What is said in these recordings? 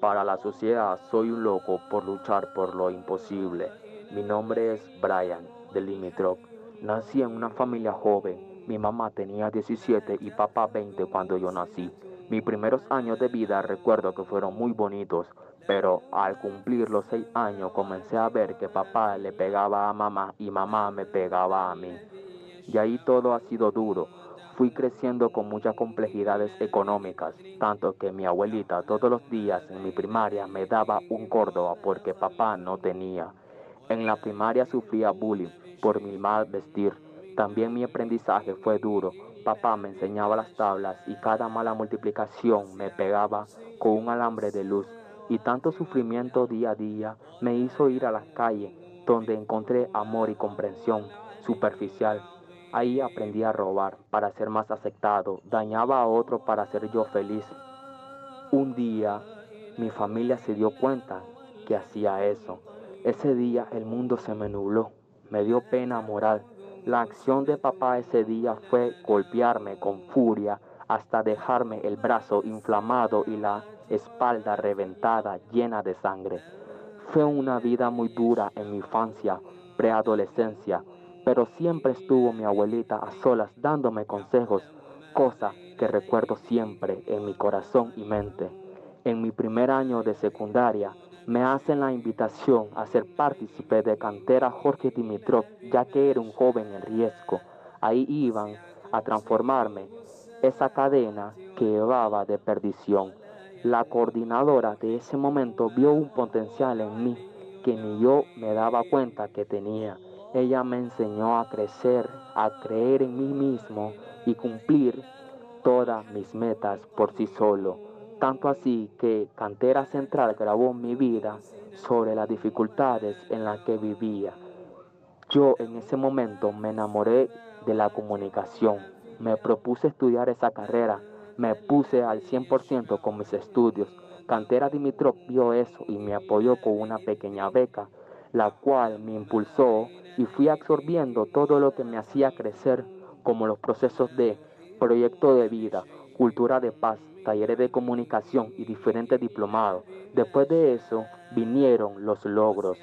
Para la sociedad soy un loco por luchar por lo imposible. Mi nombre es Brian de Limitrock. Nací en una familia joven. Mi mamá tenía 17 y papá 20 cuando yo nací. Mis primeros años de vida recuerdo que fueron muy bonitos, pero al cumplir los seis años comencé a ver que papá le pegaba a mamá y mamá me pegaba a mí. Y ahí todo ha sido duro. Fui creciendo con muchas complejidades económicas, tanto que mi abuelita todos los días en mi primaria me daba un córdoba porque papá no tenía. En la primaria sufría bullying por mi mal vestir. También mi aprendizaje fue duro. Papá me enseñaba las tablas y cada mala multiplicación me pegaba con un alambre de luz. Y tanto sufrimiento día a día me hizo ir a las calles donde encontré amor y comprensión superficial. Ahí aprendí a robar para ser más aceptado, dañaba a otro para ser yo feliz. Un día mi familia se dio cuenta que hacía eso. Ese día el mundo se me nubló, me dio pena moral. La acción de papá ese día fue golpearme con furia hasta dejarme el brazo inflamado y la espalda reventada llena de sangre. Fue una vida muy dura en mi infancia, preadolescencia, pero siempre estuvo mi abuelita a solas dándome consejos, cosa que recuerdo siempre en mi corazón y mente. En mi primer año de secundaria me hacen la invitación a ser partícipe de cantera Jorge Dimitrov, ya que era un joven en riesgo. Ahí iban a transformarme esa cadena que llevaba de perdición. La coordinadora de ese momento vio un potencial en mí que ni yo me daba cuenta que tenía. Ella me enseñó a crecer, a creer en mí mismo y cumplir todas mis metas por sí solo. Tanto así que Cantera Central grabó mi vida sobre las dificultades en las que vivía. Yo en ese momento me enamoré de la comunicación. Me propuse estudiar esa carrera. Me puse al 100% con mis estudios. Cantera Dimitrov vio eso y me apoyó con una pequeña beca, la cual me impulsó y fui absorbiendo todo lo que me hacía crecer, como los procesos de proyecto de vida, cultura de paz, talleres de comunicación y diferentes diplomados. Después de eso vinieron los logros.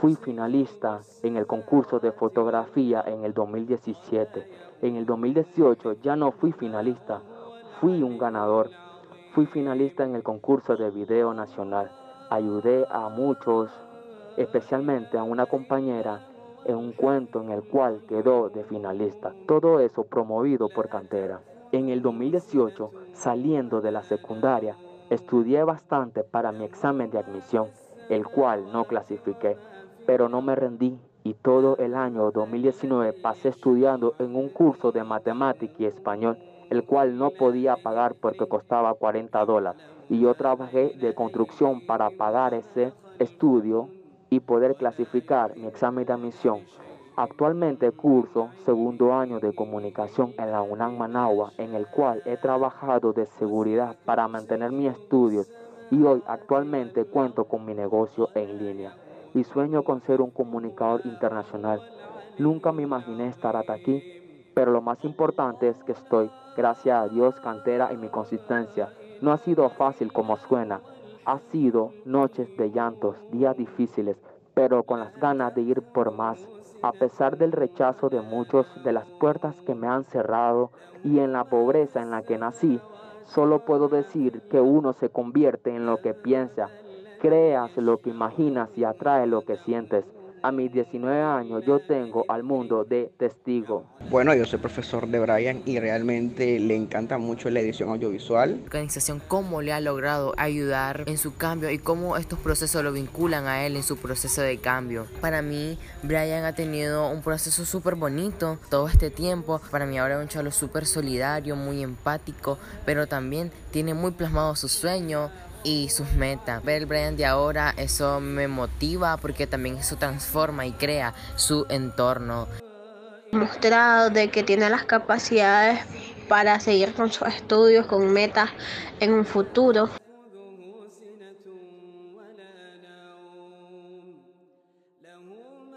Fui finalista en el concurso de fotografía en el 2017. En el 2018 ya no fui finalista, fui un ganador. Fui finalista en el concurso de video nacional. Ayudé a muchos, especialmente a una compañera en un cuento en el cual quedó de finalista. Todo eso promovido por Cantera. En el 2018, saliendo de la secundaria, estudié bastante para mi examen de admisión, el cual no clasifiqué, pero no me rendí y todo el año 2019 pasé estudiando en un curso de matemática y español, el cual no podía pagar porque costaba 40 dólares. Y yo trabajé de construcción para pagar ese estudio y poder clasificar mi examen de admisión. Actualmente curso segundo año de comunicación en la UNAM Managua, en el cual he trabajado de seguridad para mantener mis estudios y hoy actualmente cuento con mi negocio en línea y sueño con ser un comunicador internacional. Nunca me imaginé estar hasta aquí, pero lo más importante es que estoy, gracias a Dios, cantera y mi consistencia. No ha sido fácil como suena, ha sido noches de llantos, días difíciles, pero con las ganas de ir por más, a pesar del rechazo de muchos de las puertas que me han cerrado y en la pobreza en la que nací, solo puedo decir que uno se convierte en lo que piensa, creas lo que imaginas y atrae lo que sientes. A mis 19 años yo tengo al mundo de testigo. Bueno, yo soy profesor de Brian y realmente le encanta mucho la edición audiovisual. La organización cómo le ha logrado ayudar en su cambio y cómo estos procesos lo vinculan a él en su proceso de cambio. Para mí, Brian ha tenido un proceso súper bonito todo este tiempo. Para mí ahora es un chalo súper solidario, muy empático, pero también tiene muy plasmado su sueño y sus metas. Ver el Brian de ahora, eso me motiva porque también eso transforma y crea su entorno. Mostrado de que tiene las capacidades para seguir con sus estudios, con metas en un futuro.